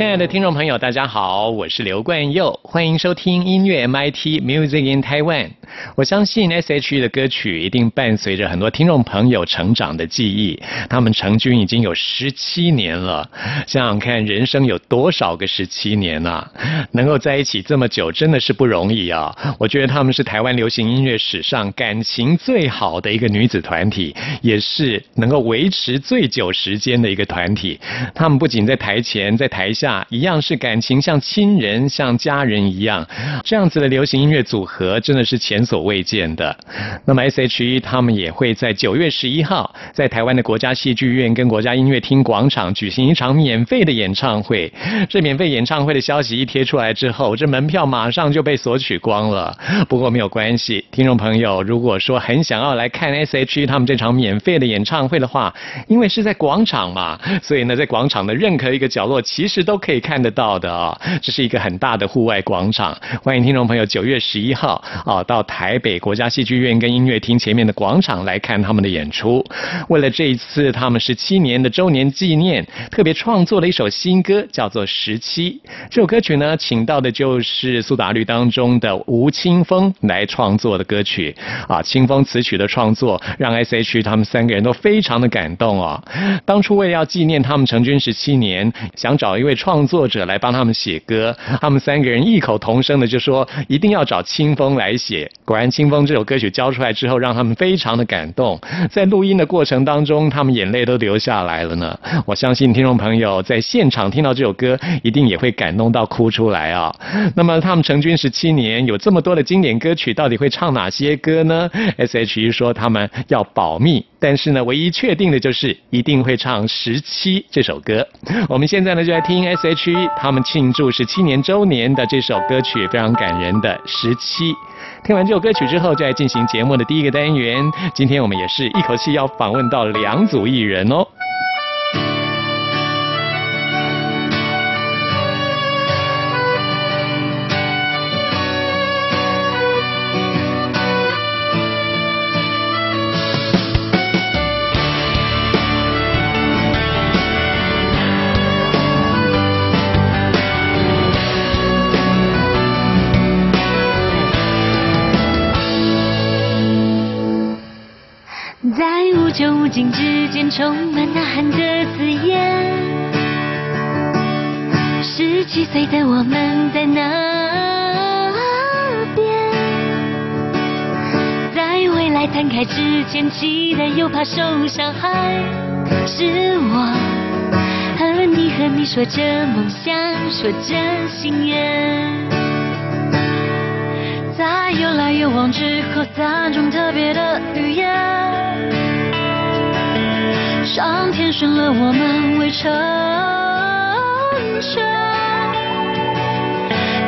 亲爱的听众朋友，大家好，我是刘冠佑，欢迎收听音乐 MIT Music in Taiwan。我相信 S.H.E 的歌曲一定伴随着很多听众朋友成长的记忆。他们成军已经有十七年了，想想看，人生有多少个十七年啊？能够在一起这么久，真的是不容易啊！我觉得他们是台湾流行音乐史上感情最好的一个女子团体，也是能够维持最久时间的一个团体。他们不仅在台前，在台下一样是感情像亲人、像家人一样。这样子的流行音乐组合，真的是前。所未见的。那么 S.H.E 他们也会在九月十一号，在台湾的国家戏剧院跟国家音乐厅广场举行一场免费的演唱会。这免费演唱会的消息一贴出来之后，这门票马上就被索取光了。不过没有关系，听众朋友，如果说很想要来看 S.H.E 他们这场免费的演唱会的话，因为是在广场嘛，所以呢，在广场的任何一个角落其实都都可以看得到的啊。这是一个很大的户外广场，欢迎听众朋友九月十一号啊到。台北国家戏剧院跟音乐厅前面的广场来看他们的演出。为了这一次他们十七年的周年纪念，特别创作了一首新歌，叫做《十七》。这首歌曲呢，请到的就是苏打绿当中的吴青峰来创作的歌曲。啊，青峰词曲的创作让 S.H. 他们三个人都非常的感动哦。当初为了要纪念他们成军十七年，想找一位创作者来帮他们写歌，他们三个人异口同声的就说，一定要找清风来写。果然，《清风》这首歌曲交出来之后，让他们非常的感动。在录音的过程当中，他们眼泪都流下来了呢。我相信听众朋友在现场听到这首歌，一定也会感动到哭出来啊。那么，他们成军十七年，有这么多的经典歌曲，到底会唱哪些歌呢？S.H.E 说他们要保密，但是呢，唯一确定的就是一定会唱《十七》这首歌。我们现在呢，就来听 S.H.E 他们庆祝十七年周年的这首歌曲，非常感人的《十七》。听完这首歌曲之后，就来进行节目的第一个单元。今天我们也是一口气要访问到两组艺人哦。前，期待又怕受伤害。是我和你和你说着梦想，说着心愿，在有来有往之后，三种特别的语言。上天选了我们为成全，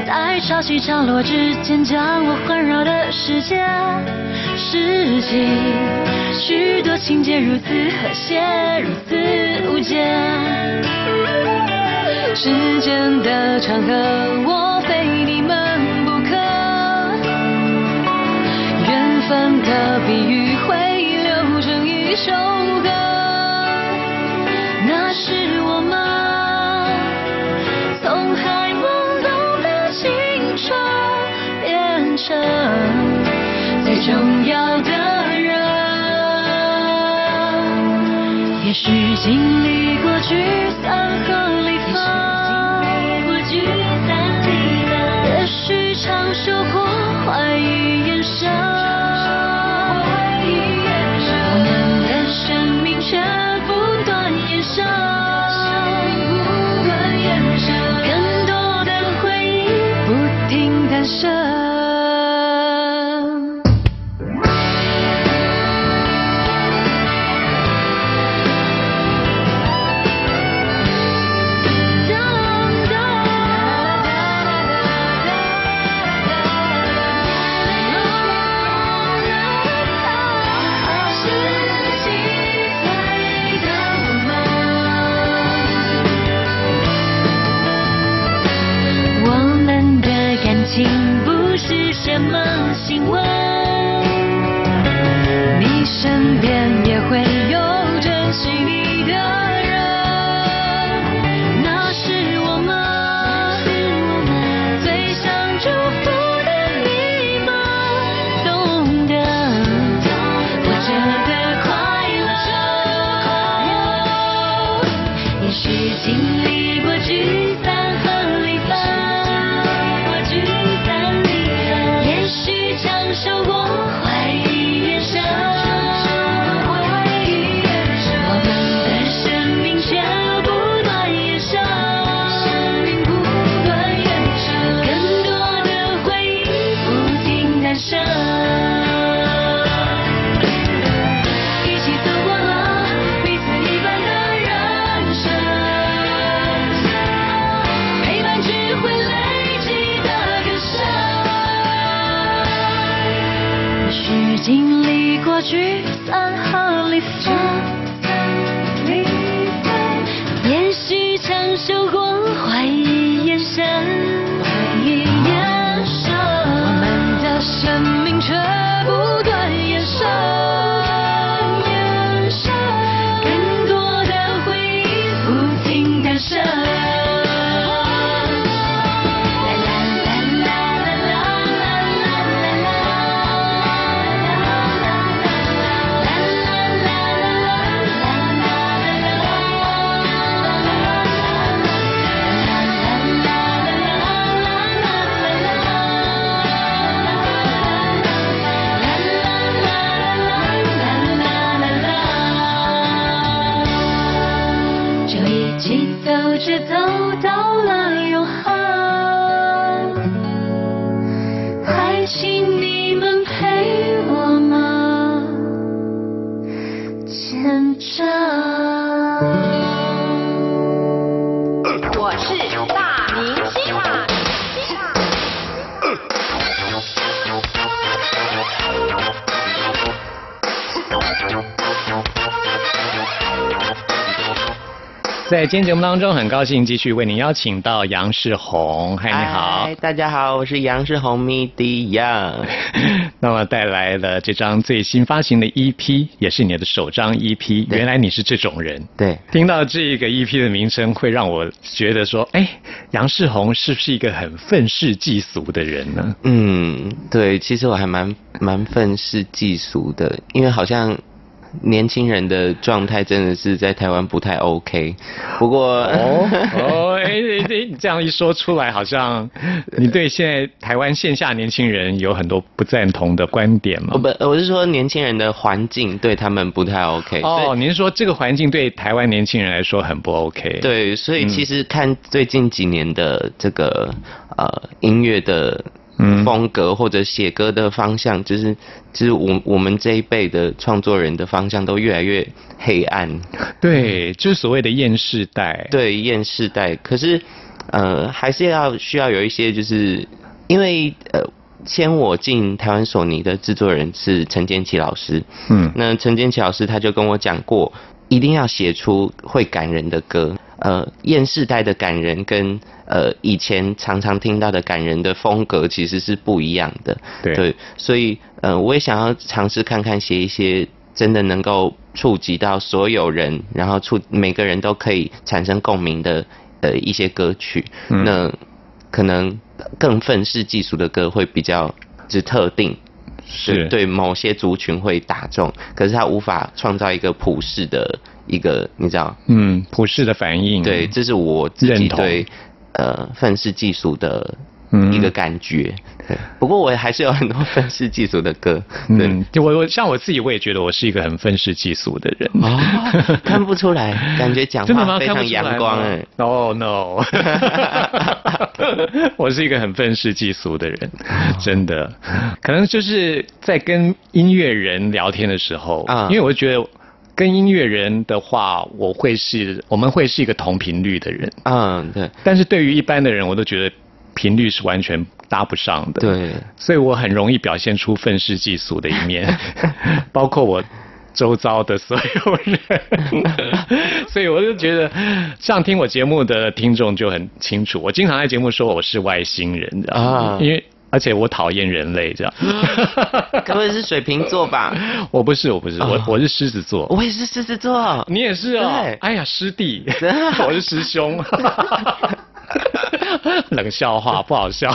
在潮起潮落之间，将我环绕的世界，世纪许多情节如此和谐，如此无间。时间的长河，我非你们不可。缘分的比喻会流成一首。歌，那是我们从还懵懂的青春变成重要的人，也许经历过聚散和离分，也许常受过怀疑眼神。我们的生命全 away. 历在今天节目当中，很高兴继续为您邀请到杨世宏。嗨，你好嗨，。大家好，我是杨世宏 Young。那么带来了这张最新发行的 EP，也是你的首张 EP。原来你是这种人。对，听到这个 EP 的名称，会让我觉得说，哎，杨世宏是不是一个很愤世嫉俗的人呢？嗯，对，其实我还蛮蛮愤世嫉俗的，因为好像年轻人的状态真的是在台湾不太 OK。不过，哦哦，哎哎哎，你这样一说出来，好像你对现在台湾线下年轻人有很多不赞同的观点吗我？不，我是说年轻人的环境对他们不太 OK。哦，您是说这个环境对台湾年轻人来说很不 OK？，对，所以嗯其实看最近几年的这个呃音乐的嗯风格或者写歌的方向，就是就是我我们这一辈的创作人的方向都越来越黑暗，对，就是所谓的厌世代。对厌世代。可是呃还是要需要有一些，就是因为呃牵我进台湾索尼的制作人是陈建奇老师，嗯那陈建奇老师他就跟我讲过，一定要写出会感人的歌。呃，厌世代的感人跟呃以前常常听到的感人的风格其实是不一样的。对所以呃，我也想要尝试看看写一些真的能够触及到所有人，然后触每个人都可以产生共鸣的呃一些歌曲。嗯那可能更愤世嫉俗的歌会比较只特定。是对对某些族群会打中，可是他无法创造一个普世的一个，你知道？嗯，普世的反应。对，这是我自己对呃愤世嫉俗的嗯一个感觉。对，不过我还是有很多愤世嫉俗的歌。对。嗯，就我我像我自己，我也觉得我是一个很愤世嫉俗的人。哦，看不出来，感觉讲？话非常阳光。？No No，我是一个很愤世嫉俗的人，真的。可能就是在跟音乐人聊天的时候，啊因为我觉得跟音乐人的话，我会是我们会是一个同频率的人，嗯，对但是对于一般的人，我都觉得频率是完全搭不上的。。对，所以我很容易表现出愤世嫉俗的一面，包括我周遭的所有人。所以我就觉得，像听我节目的听众就很清楚，我经常在节目说我是外星人，啊因为而且我讨厌人类，这样。可不会是水瓶座吧？我不是，我不是，我啊我是狮子座。我也是狮子座。你也是哦，哎呀，师弟，我是师兄。冷笑话 不好笑。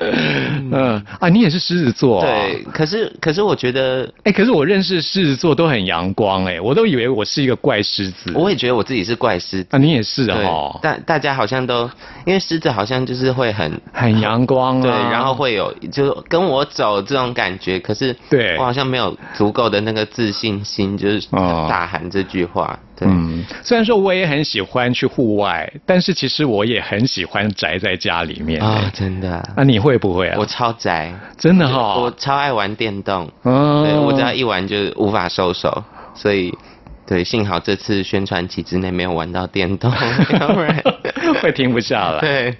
嗯啊，你也是狮子座、啊。对，可是可是我觉得，哎、可是我认识狮子座都很阳光、哎，我都以为我是一个怪狮子。我也觉得我自己是怪狮子。啊，你也是对哦，，大大家好像都因为狮子好像就是会很很阳光啊。对，然后会有就跟我走这种感觉，可是对我好像没有足够的那个自信心，就是哦大喊这句话。对，嗯，虽然说我也很喜欢去户外，但是其实我也很喜欢宅在家里面。啊、哎真的，那你会不会啊？我超宅，真的哈、我超爱玩电动，嗯对我只要一玩就无法收手，所以。对，幸好这次宣传期之内没有玩到电动，要不然会停不下来。对，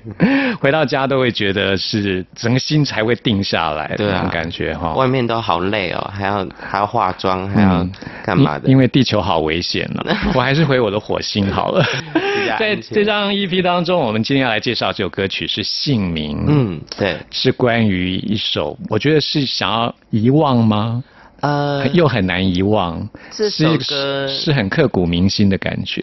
回到家都会觉得是整个心才会定下来，对啊那种感觉哈。外面都好累哦，还要还要化妆，还要干嘛的？因因为地球好危险呢、我还是回我的火星好了。在这张 EP 当中，我们今天要来介绍这首歌曲是《姓名》，，嗯，对，是关于一首，我觉得是想要遗忘吗？呃，又很难遗忘，这首歌是很刻骨铭心的感觉。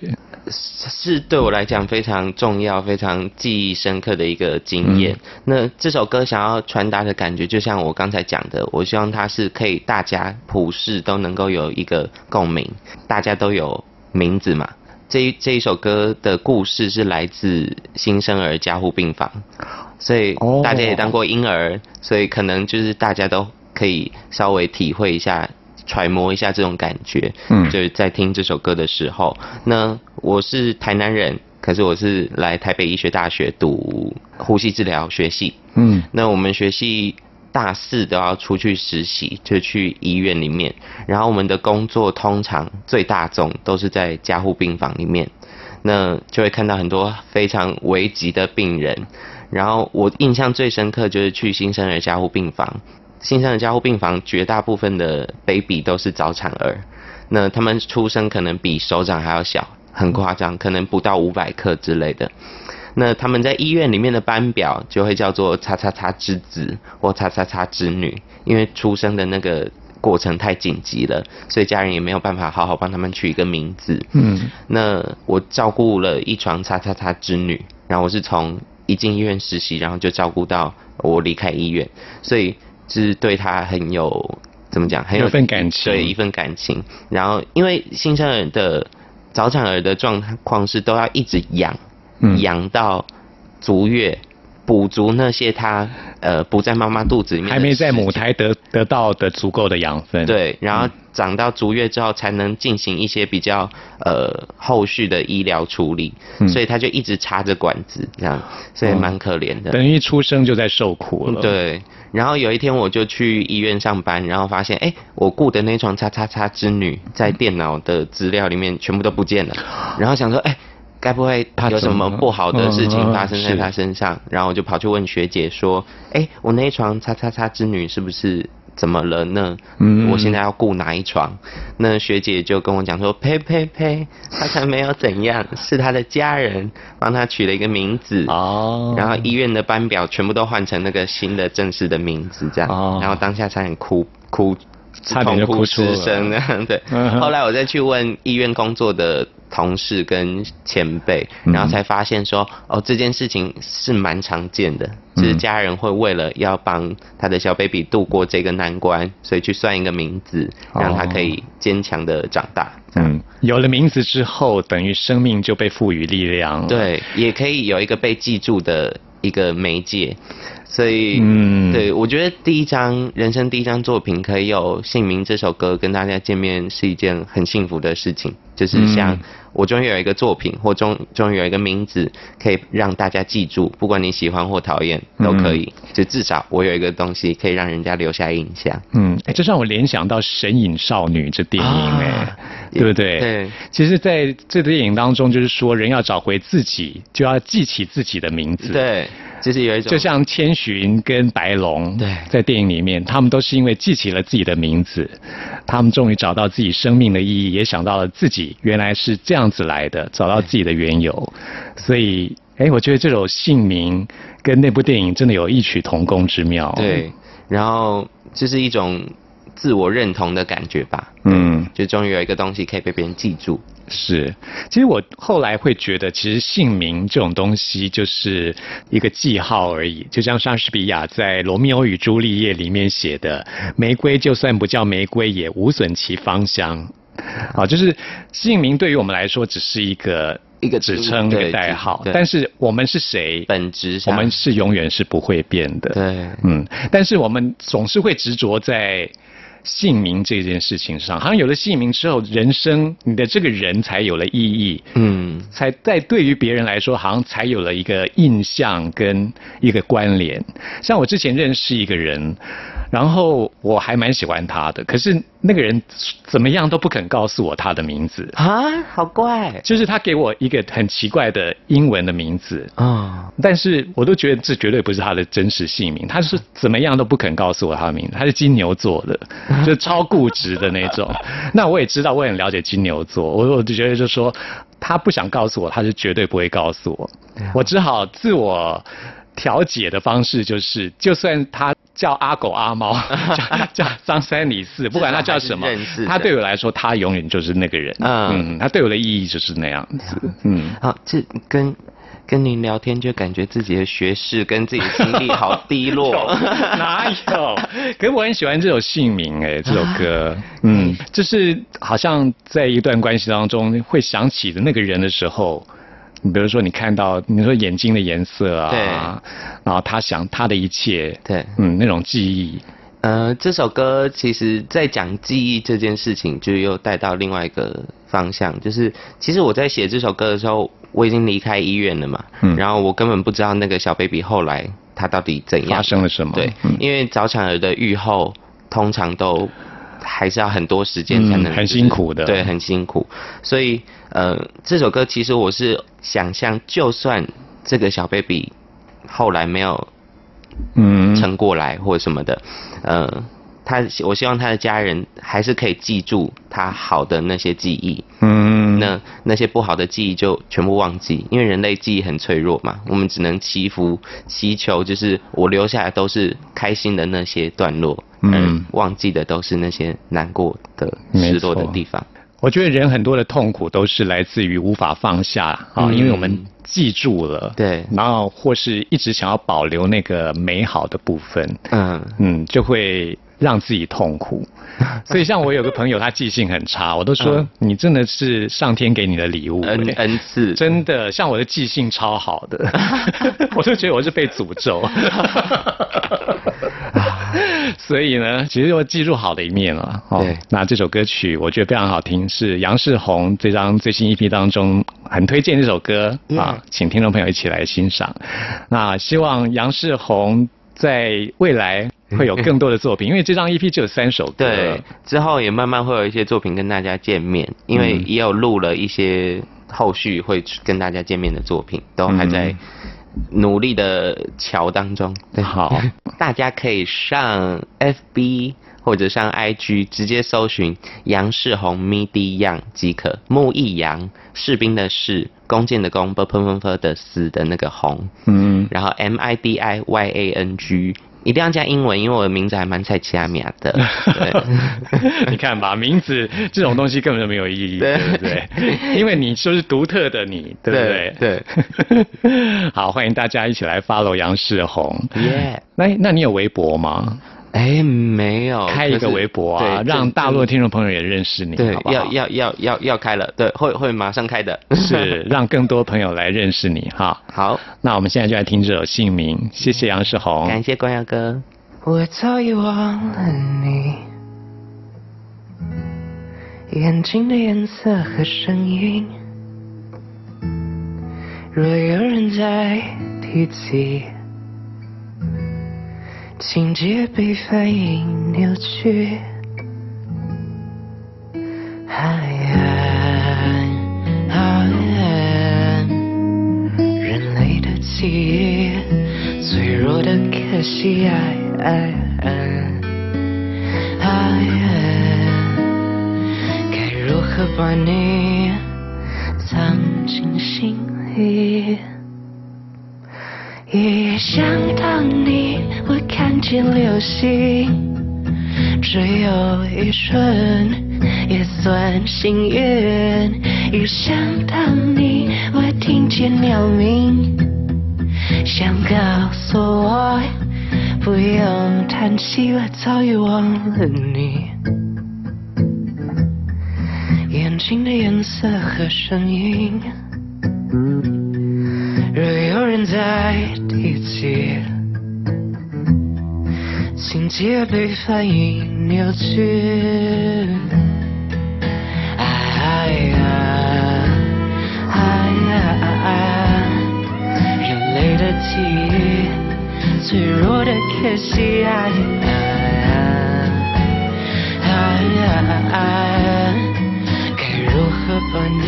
是对我来讲非常重要、非常记忆深刻的一个经验。那这首歌想要传达的感觉，就像我刚才讲的，我希望它是可以大家普世都能够有一个共鸣，大家都有名字嘛。这一这一首歌的故事是来自新生儿加护病房，所以哦大家也当过婴儿，所以可能就是大家都可以稍微体会一下、揣摩一下这种感觉。嗯就是在听这首歌的时候，那我是台南人，可是我是来台北医学大学读呼吸治疗学系。嗯那我们学系大四都要出去实习，就去医院里面，然后我们的工作通常最大众都是在加护病房里面，那就会看到很多非常危急的病人。然后我印象最深刻就是去新生儿加护病房，新生儿加护病房绝大部分的 baby 都是早产儿，那他们出生可能比手掌还要小，很夸张，可能不到五百克之类的。那他们在医院里面的班表就会叫做“叉叉叉之子”或“叉叉叉之女”，因为出生的那个过程太紧急了，所以家人也没有办法好好帮他们取一个名字。嗯那我照顾了一床叉叉叉之女，然后我是从一进医院实习，然后就照顾到我离开医院，所以就是对他很有怎么讲，很有有份感情对一份感情。然后因为新生儿的早产儿的状况是都要一直养，嗯养到足月。补足那些他呃不在妈妈肚子里面的还没在母胎得得到的足够的养分。，对，然后长到足月之后才能进行一些比较呃后续的医疗处理，嗯所以他就一直插着管子这样，所以蛮可怜的。等于一出生就在受苦了。，对，然后有一天我就去医院上班，然后发现，哎，我雇的那床叉叉叉之女在电脑的资料里面全部都不见了，然后想说，哎。该不会他有什么不好的事情发生在是她身上？然后我就跑去问学姐说：“哎，我那一床叉叉叉之女是不是怎么了呢？嗯我现在要雇哪一床？”那学姐就跟我讲说：“ 呸呸呸，她才没有怎样，是她的家人帮她取了一个名字。”哦，然后医院的班表全部都换成那个新的正式的名字，这样，哦然后当下差点哭哭，差点就哭出声，这样对。嗯后来我再去问医院工作的同事跟前辈，嗯。然后才发现说，哦，这件事情是蛮常见的，就是嗯家人会为了要帮他的小 baby 度过这个难关，所以去算一个名字，让他可以坚强的长大。嗯，有了名字之后，等于生命就被赋予力量。，对，也可以有一个被记住的一个媒介，所以，嗯。对我觉得第一张人生第一张作品可以有姓名这首歌跟大家见面是一件很幸福的事情，就是像嗯我终于有一个作品，或终终于有一个名字可以让大家记住，不管你喜欢或讨厌都可以，就至少我有一个东西可以让人家留下印象。嗯，哎这让我联想到《神隐少女》这电影，哎、啊对不对？对。其实，在这部电影当中，就是说，人要找回自己，就要记起自己的名字。。对，就是有一种就像千寻跟白龙，对在电影里面，他们都是因为记起了自己的名字，他们终于找到自己生命的意义，也想到了自己原来是这样子来的，找到自己的缘由。所以，哎，我觉得这首姓名跟那部电影真的有异曲同工之妙。对，然后就是一种自我认同的感觉吧。嗯，就终于有一个东西可以被别人记住。是，其实我后来会觉得，其实姓名这种东西就是一个记号而已，就像莎士比亚在《罗密欧与朱丽叶》里面写的：“玫瑰就算不叫玫瑰，也无损其芳香。”啊，就是姓名对于我们来说只是一个一个指称、一对个代号，但是我们是谁，本质上我们是永远是不会变的。对嗯，但是我们总是会执着在姓名这件事情上，好像有了姓名之后，人生你的这个人才有了意义，嗯才在对于别人来说，好像才有了一个印象跟一个关联。像我之前认识一个人，然后我还蛮喜欢他的，可是那个人怎么样都不肯告诉我他的名字，啊，好怪。就是他给我一个很奇怪的英文的名字，啊，但是我都觉得这绝对不是他的真实姓名，他是怎么样都不肯告诉我他的名字，他是金牛座的，就超固执的那种。那我也知道，我也很了解金牛座，我我就觉得就说他不想告诉我，他是绝对不会告诉我，我只好自我调解的方式就是，就算他叫阿狗阿猫，叫叫张三李四，不管他叫什么他对我来说，他永远就是那个人。嗯嗯，他对我的意义就是那样子。嗯。好，这跟跟您聊天就感觉自己的学识跟自己的经历好低落。哪有？可是我很喜欢这首姓名哎、这首歌，嗯，就是好像在一段关系当中会想起的那个人的时候，你比如说你看到你说眼睛的颜色啊，对。然后他想他的一切，对。嗯，那种记忆，呃，这首歌其实在讲记忆这件事情，就又带到另外一个方向，就是其实我在写这首歌的时候，我已经离开医院了嘛，嗯。然后我根本不知道那个小 baby 后来他到底怎样。发生了什么？对，嗯。因为早产儿的愈后通常都还是要很多时间才能、嗯很辛苦的。对，很辛苦。所以呃，这首歌其实我是想象，就算这个小 baby 后来没有嗯，撑过来或者什么的，呃，他我希望他的家人还是可以记住他好的那些记忆，嗯，那那些不好的记忆就全部忘记，因为人类记忆很脆弱嘛，我们只能祈福祈求，就是我留下来都是开心的那些段落，嗯。忘记的都是那些难过的、失落的地方。我觉得人很多的痛苦都是来自于无法放下啊，嗯。因为我们记住了，对。然后或是一直想要保留那个美好的部分，嗯，嗯，就会让自己痛苦。所以像我有个朋友，他记性很差，我都说嗯你真的是上天给你的礼物、恩欸。恩赐，真的，像我的记性超好的，我就觉得我是被诅咒。所以呢，其实我记住好的一面了。哦对，那这首歌曲我觉得非常好听，是杨世宏这张最新 EP 当中很推荐这首歌啊，请听众朋友一起来欣赏。那希望杨世宏在未来会有更多的作品，因为这张 EP 只有三首歌。对，之后也慢慢会有一些作品跟大家见面，因为嗯也有录了一些后续会跟大家见面的作品，都还在嗯努力的桥当中。对，好，大家可以上 FB 或者上 IG 直接搜寻杨世宏 MIDI 样即可，木易杨，士兵的士，弓箭的弓，啵啵啵啵的死的那个红，嗯，然后 M I D I Y A N G。一定要加英文，因为我的名字还蛮菜奇亚米亚的。对，你看吧，名字这种东西根本就没有意义，对对不对？因为你就是独特的你，对不对？对 好，欢迎大家一起来 follow 杨世宏。耶！那那你有微博吗？哎，没有，开一个微博啊，对让大陆的听众朋友也认识你，对好好要要要要要开了，对，会会马上开的。是让更多朋友来认识你哈。好，那我们现在就来听这首《姓名》，谢谢杨世宏。感谢光耀哥。我早已忘了你，眼睛的颜色和声音。若有人在提起，情节被反应扭曲。人类的记忆，脆弱的可惜，爱爱爱爱，该如何把你藏进心里？一想到你，我看见流星，只有一瞬，也算幸运。一想到你，我听见鸟鸣，想告诉我不用叹息，我早已忘了你。眼睛的颜色和声音，若有人在提起。情节被反应扭曲。哎呀，哎呀，人类的记忆，脆弱的可惜。哎呀，哎呀，该如何把你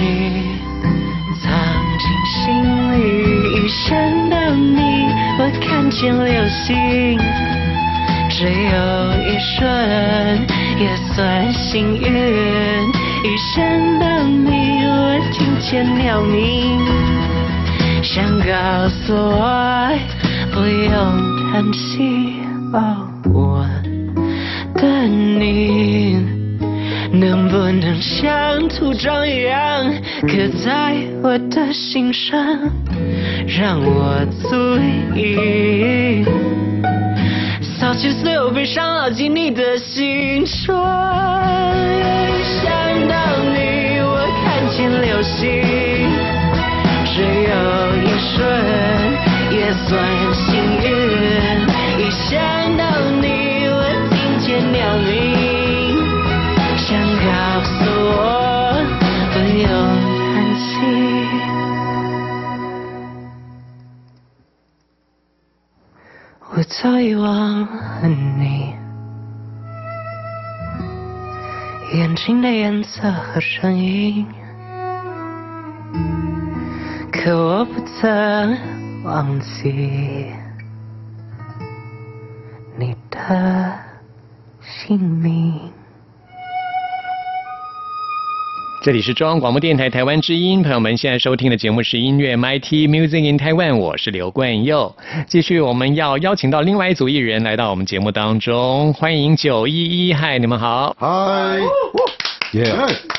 见流星。只有一瞬，也算幸运。一想到你，我听见鸟鸣，想告诉我不用叹息。哦，我的你，能不能像图章一样刻在我的心上，让我足以。扫去所有悲伤，牢记你的形状。想到你，我看见流星，只有一瞬，也算幸运。一想早已忘了你，眼睛的颜色和声音，可我不曾忘记你的姓名。这里是中央广播电台台湾之音，朋友们现在收听的节目是音乐 MIT Music in Taiwan，我是刘冠佑。继续，我们要邀请到另外一组艺人来到我们节目当中，欢迎九一一，嗨，你们好。嗨，耶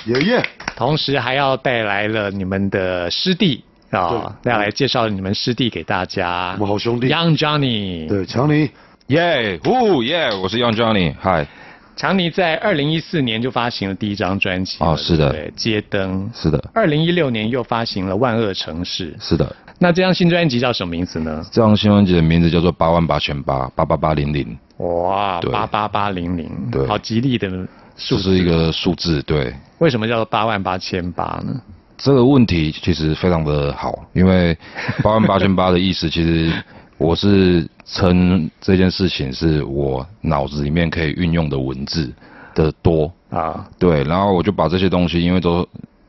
耶耶！同时还要带来了你们的师弟啊，要来介绍你们师弟给大家。我们好兄弟 Young Johnny。对，强尼，耶，呼耶，我是 Young Johnny，嗨，强尼在二零一四年就发行了第一张专辑哦是的对，街灯。是的，二零一六年又发行了《万恶城市》。是的，那这张新专辑叫什么名字呢？这张新专辑的名字叫做八万八千八八八八零零，哇，八八八零零，对好吉利的数字。这是一个数字，对。为什么叫做八万八千八呢？这个问题其实非常的好，因为八万八千八的意思，其实我是称这件事情是我脑子里面可以运用的文字的多，啊，对，然后我就把这些东西，因为都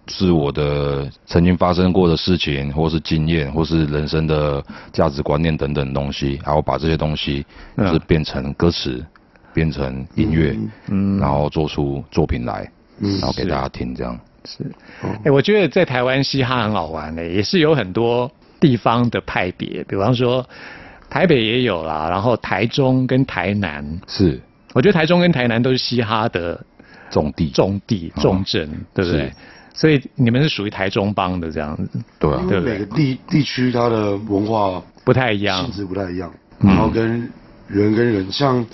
是我的曾经发生过的事情，或是经验，或是人生的价值观念等等东西，然后把这些东西就是变成歌词，变成音乐，嗯然后做出作品来，嗯然后给大家听，这样。是。哎、我觉得在台湾嘻哈很好玩的、也是有很多地方的派别，比方说台北也有啦，然后台中跟台南，是。我觉得台中跟台南都是嘻哈的重地，重地哦重镇，对不对？所以你们是属于台中帮的这样子，对对不对每个地地区它的文化不太一样。性。质不太一样，嗯。然后跟人跟人，像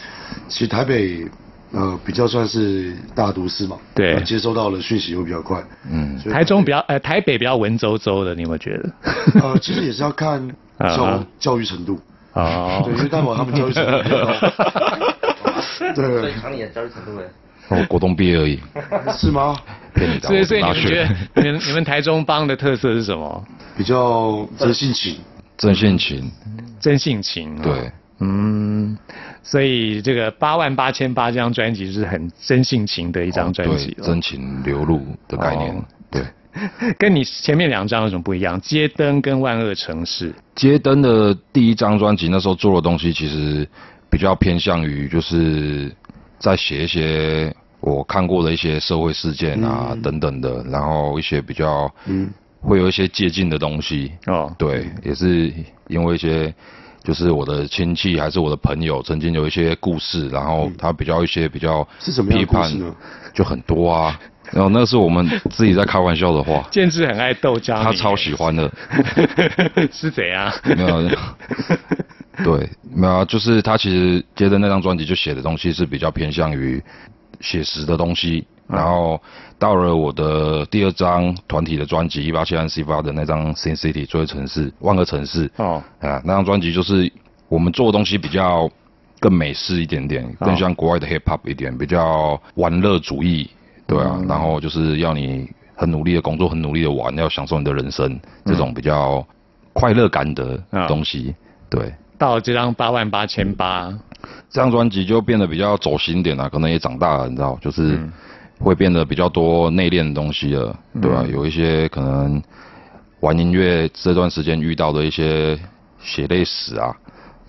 其实台北呃比较算是大都市嘛，对。那接收到的讯息会比较快，嗯，台中比较呃台北比较文绉绉的，你有没有觉得？呃其实也是要看 啊教教育程度，哦 对，因为代表他们教育程度比较高，对，常理的教育程度呢？我国中毕业而已，是吗？骗你的。所以所以你们觉得你们你们台中帮的特色是什么？比较真性情，真性情，真性情、哦。对，嗯，所以这个八万八千八这张专辑是很真性情的一张专辑、对，真情流露的概念哦，对。跟你前面两张有什么不一样？街灯跟万恶城市。街灯的第一张专辑，那时候做的东西其实比较偏向于就是在写一些我看过的一些社会事件啊、嗯等等的，然后一些比较嗯会有一些接近的东西。哦，对，也是因为一些就是我的亲戚还是我的朋友，曾经有一些故事，然后他比较一些比较嗯是什么样批判的故事呢，就很多啊。然后那是我们自己在开玩笑的话，建志很爱逗张，他超喜欢的。是怎样？没有，对，没有啊，就是他其实接着那张专辑就写的东西是比较偏向于写实的东西，然后到了我的第二张团体的专辑一八七三 C 八的那张 Sin City 最城市万个城市哦，啊，那张专辑就是我们做的东西比较更美式一点点，更像国外的 Hip Hop 一点，比较玩乐主义，对啊，然后就是要你很努力的工作，很努力的玩，要享受你的人生，这种比较快乐感的东西，对。到了这张八万八千八，这张专辑就变得比较走心点了，可能也长大了，你知道，就是会变得比较多内敛的东西了，对吧、有一些可能玩音乐这段时间遇到的一些血泪史啊，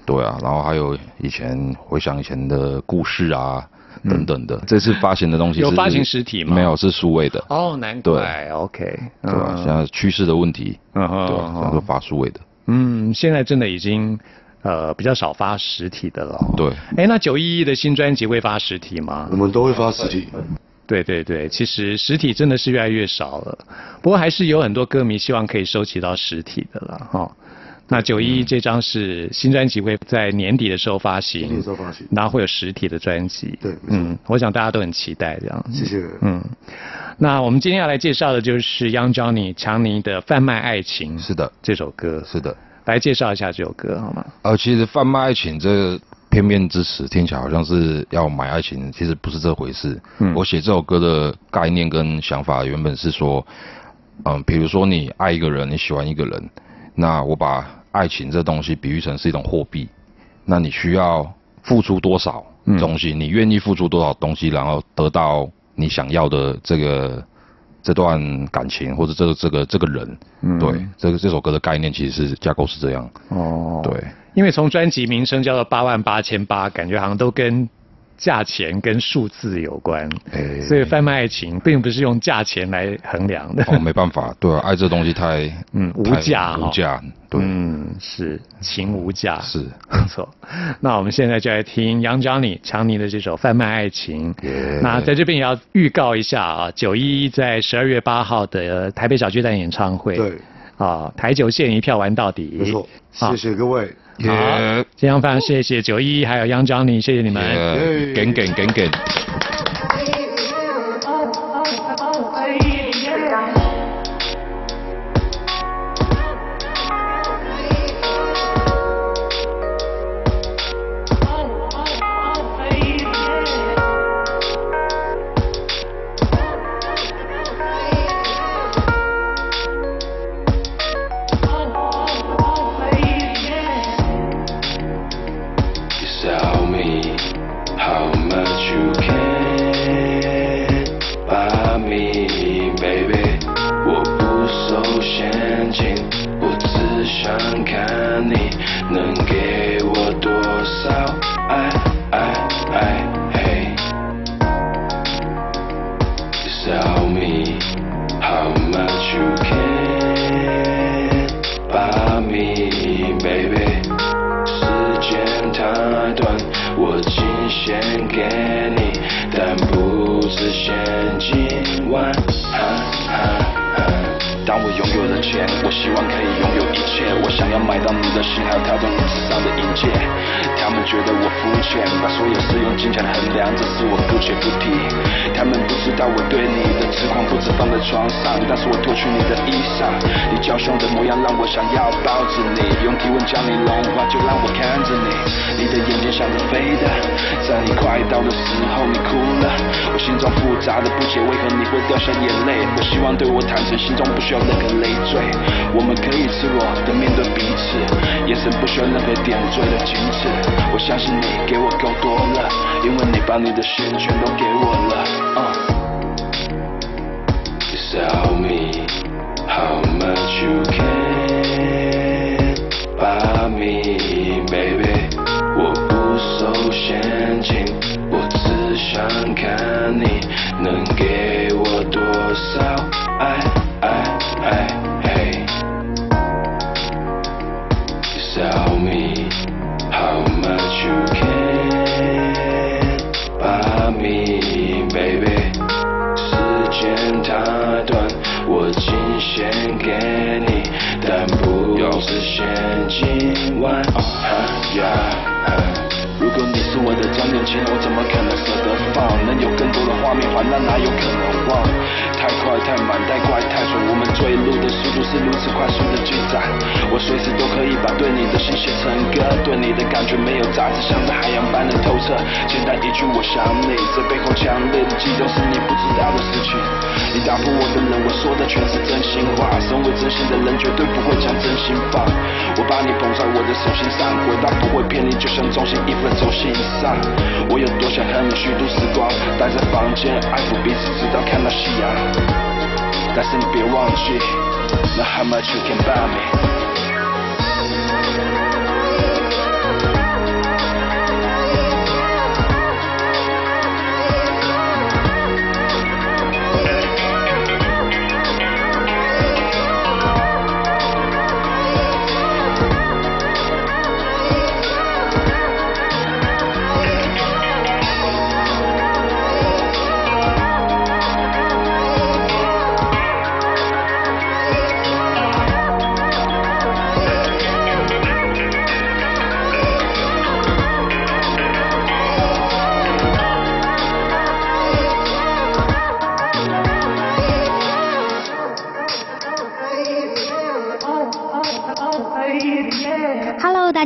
对啊，然后还有以前回想以前的故事啊。等等的，这次发行的东西是有发行实体吗没有，是数位的，哦，难怪，OK，对吧？现在趋势的问题，嗯哼对吧？嗯哼想说发数位的，嗯，现在真的已经呃比较少发实体的了哦。对。哎，那九一一的新专辑会发实体吗我？们都会发实体。对对对，其实实体真的是越来越少了，不过还是有很多歌迷希望可以收集到实体的了哈、那九一这张是新专辑会在年底的时候发行年行底的时候发行，然后会有实体的专辑。对嗯，我想大家都很期待这样。谢谢。嗯，那我们今天要来介绍的就是 Young Johnny 强尼的《贩卖爱情》是的，这首歌，是的。来介绍一下这首歌好吗？呃，其实贩卖爱情这个片面之词听起来好像是要买爱情，其实不是这回事。嗯。我写这首歌的概念跟想法原本是说，嗯、比如说你爱一个人，你喜欢一个人，那我把爱情这东西比喻成是一种货币，那你需要付出多少嗯东西，你愿意付出多少东西，然后得到你想要的这个。这段感情或者这个这个这个人，嗯。对，这个这首歌的概念其实是架构是这样，哦。对，因为从专辑名称叫做八万八千八，感觉好像都跟价钱跟数字有关，哎。所以贩卖爱情并不是用价钱来衡量的。哦，没办法，对啊，爱这东西太 嗯无太价哈无价，对，嗯，是情无价，是。没错。那我们现在就来听杨 Johnny 强尼的这首《贩卖爱情》。那在这边也要预告一下啊，九一一在十二月八号的台北小巨蛋演唱会，对，啊，台九线一票玩到底，没错。谢谢各位。好，今天非常谢谢九一还有杨 Johnny，谢谢你们。耶，给给给要买到你的心，还有跳动你指上的银戒。他们觉得我肤浅，把所有事用金钱衡量，这是我姑且不提。他们不知道我对你的痴狂不止放在床上，但是我脱去你的衣裳，你娇羞的模样让我想要抱着你，用体温将你融化，就让我看着你。你的眼睛像是飞的，在你快到的时候你哭了，我心中复杂的不解，为何你会掉下眼泪？我希望对我坦诚，心中不需要任何累赘，我们可以赤裸的面对彼此，眼神不需要任何点缀的矜持。我相信你给我够多了，因为你把你的心全都给我了。Uh. You sell me how much you can buy me, baby。我不收现金，我只想看你能给献给你，但不是现今晚。你是我的张年轻，我怎么可能舍得放？能有更多的画面还那哪有可能忘？太快太慢，太快太准，我们坠入的速度是如此快速的进展。我随时都可以把对你的心写成歌，对你的感觉没有杂质，像在海洋般的透彻。简单一句我想你，这背后强烈的悸动是你不知道的事情。你打破我的人，我说的全是真心话。身为真心的人，绝对不会将真心放。我把你捧在我的手心上，回答不会骗你，就像中心一分钟心以上。我有多想和你虚度时光，待在房间爱抚彼此，直到看到夕阳。但是你别忘记那 how much you can buy me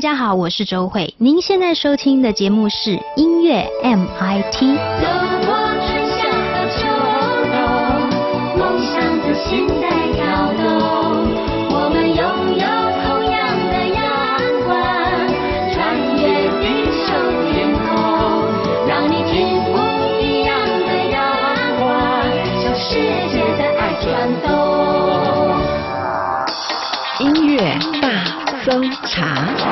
家好，我是周慧。您现在收听的节目是音乐 MIT。走过春夏和秋冬，梦想的心在跳动。我们拥有同样的阳光，穿越地球天空，让你听不一样的阳光，向世界的爱转动。音乐大搜查。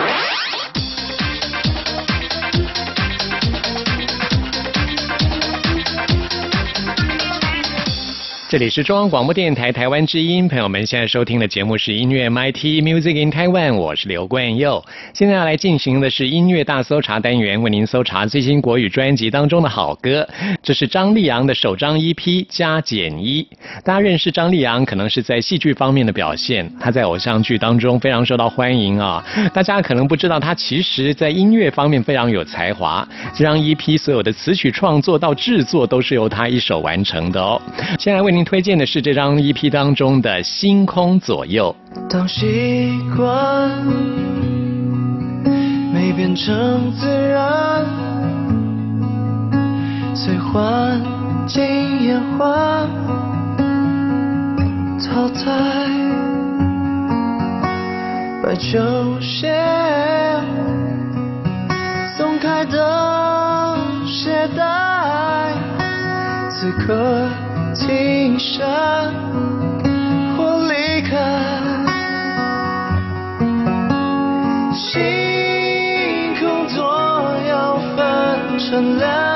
这里是中央广播电台台湾之音，朋友们现在收听的节目是音乐 MIT Music in Taiwan，我是刘冠佑。现在要来进行的是音乐大搜查单元，为您搜查最新国语专辑当中的好歌。这是张立昂的首张 EP《加减一》。大家认识张立昂，可能是在戏剧方面的表现，他在偶像剧当中非常受到欢迎啊。大家可能不知道，他其实在音乐方面非常有才华。这张 EP 所有的词曲创作到制作都是由他一手完成的哦。现在为您推荐的是这张 EP 当中的《星空左右》。当习惯没变成自然，随环境演化淘汰，把球鞋松开的鞋带，此刻停下或离开。星空左右分成两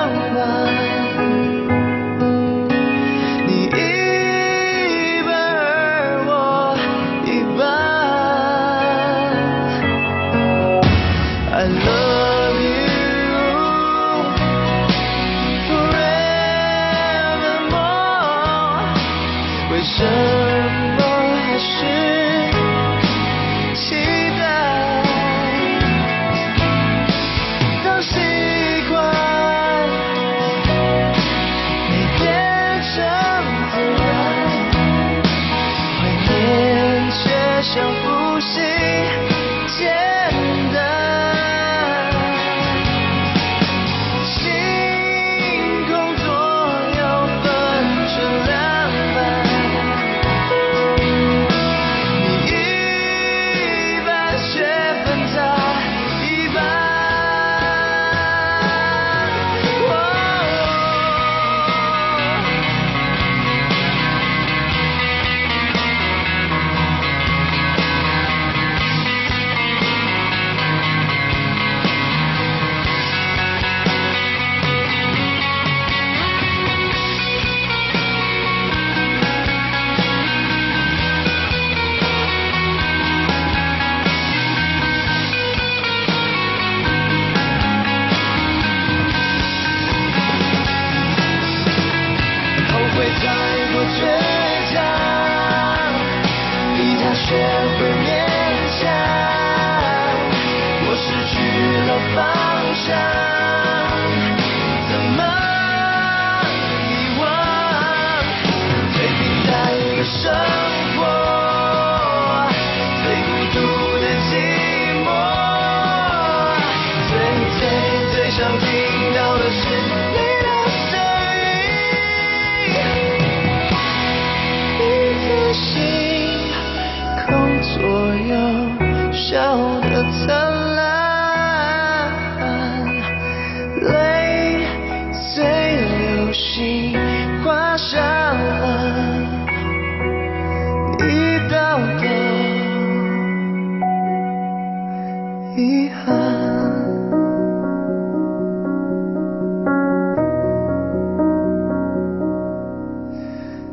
遗憾。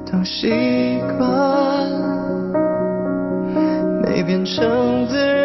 都习惯没变成自然，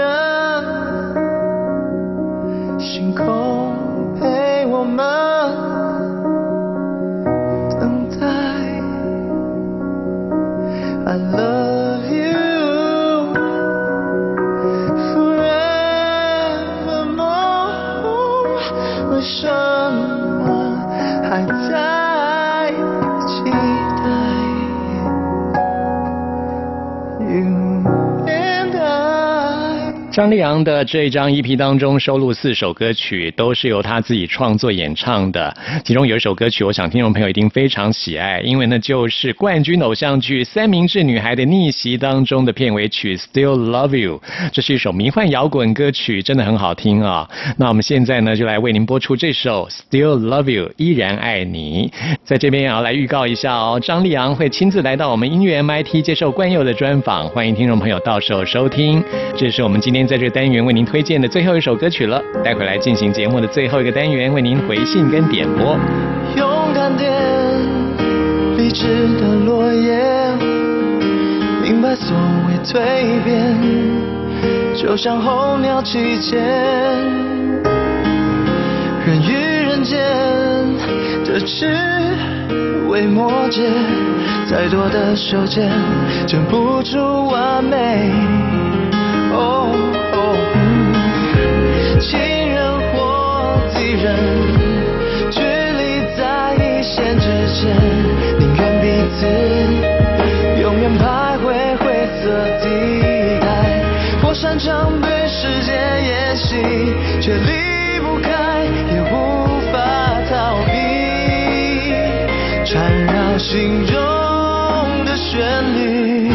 张丽昂的这一张 EP 当中收录四首歌曲，都是由他自己创作演唱的。其中有一首歌曲，我想听众朋友一定非常喜爱，因为那就是冠军偶像剧《三明治女孩的逆袭》当中的片尾曲《Still Love You》。这是一首迷幻摇滚歌曲，真的很好听啊。那我们现在呢，就来为您播出这首《Still Love You》，依然爱你。在这边也要来预告一下哦，张丽昂会亲自来到我们音乐 MIT 接受冠佑的专访，欢迎听众朋友到时候收听。这是我们今天在这单元为您推荐的最后一首歌曲了。待会来进行节目的最后一个单元，为您回信跟点播。勇敢点，理智的落叶，明白所谓蜕变，就像候鸟季节，人与人间的枝微末节，再多的修剪，剪不出完美。哦常被世界演戏，却离不开，也无法逃避，缠绕心中的旋律。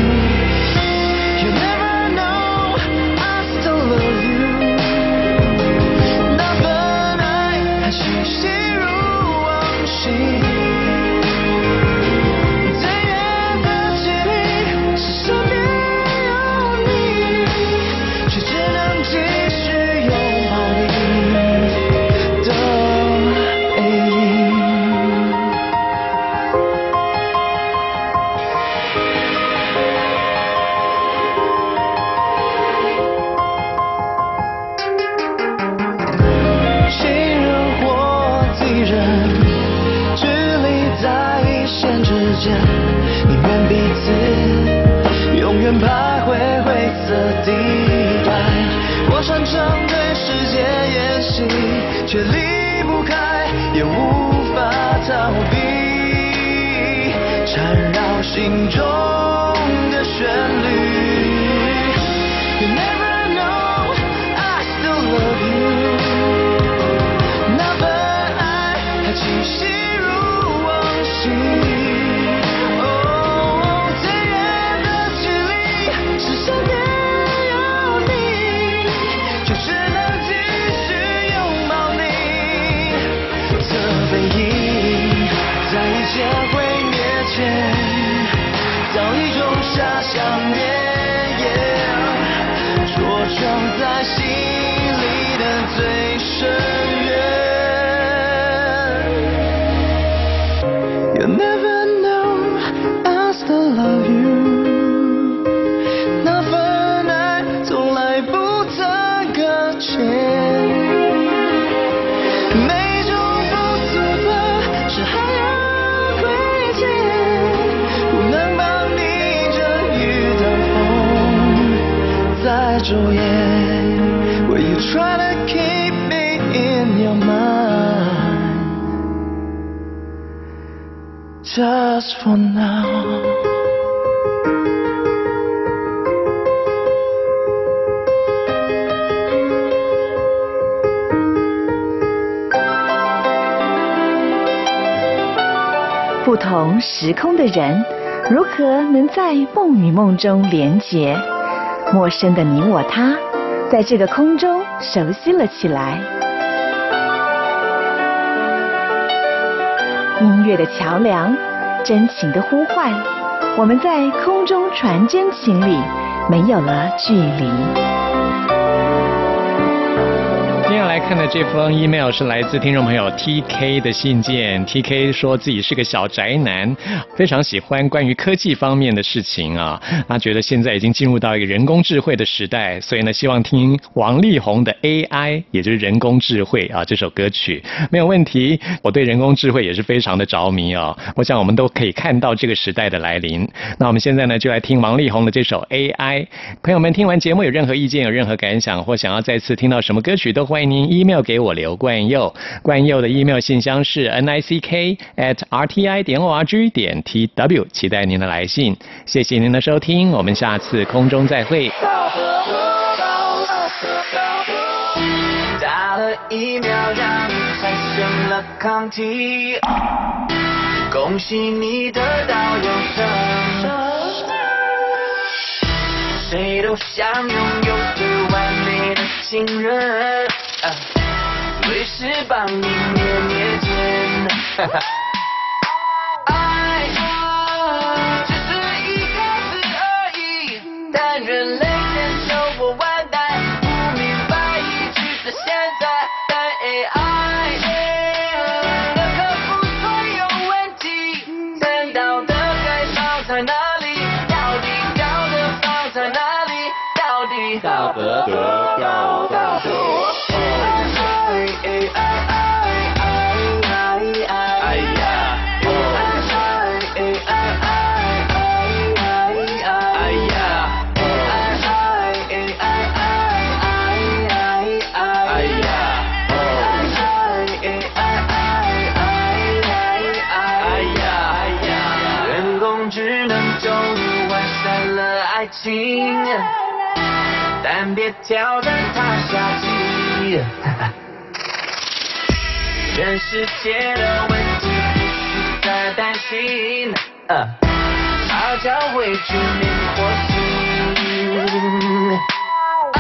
地带。我擅长对世界演戏，却离不开，也无法逃避，缠绕心中想再风在昼夜。Will you try to keep me in your mind just for now? 不同时空的人，如何能在梦与梦中连结？陌生的你我他，在这个空中熟悉了起来。音乐的桥梁，真情的呼唤，我们在空中传真情里，没有了距离。接下来看的这封 email 是来自听众朋友 TK 的信件。TK 说自己是个小宅男，非常喜欢关于科技方面的事情啊。他觉得现在已经进入到一个人工智慧的时代，所以呢，希望听王力宏的 AI，也就是人工智慧啊这首歌曲没有问题。我对人工智慧也是非常的着迷啊。我想我们都可以看到这个时代的来临。那我们现在呢，就来听王力宏的这首 AI。朋友们听完节目有任何意见、有任何感想，或想要再次听到什么歌曲，都欢迎您 email 给我刘冠佑。冠佑的 email 信箱是 n i c k at r t i 点 o r g 点 t w，期待您的来信。谢谢您的收听，我们下次空中再会。疫苗让你产生了抗体，恭喜你得到永生。谁都想拥有最完美的情人，啊随时帮你捏捏肩。哈哈爱只是一个字而已，但人但别挑战他下棋。全世界的问题不需再担心，呃，它将会致命火星。爱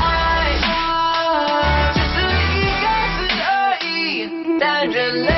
只是一个字而已，但人类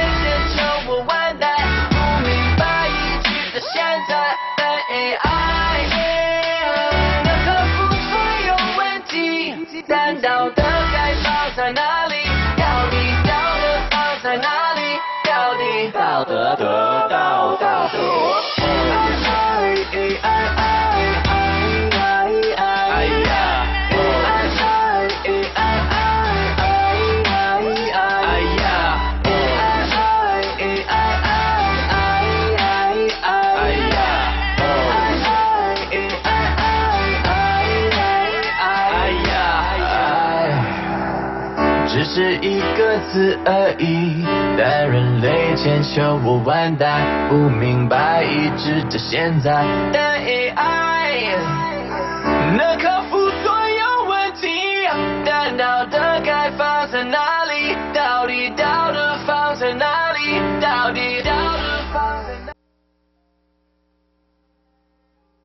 此而已但人类千秋我万代不明白一直到现在。但 ai 能克服所有问题但道德开放在哪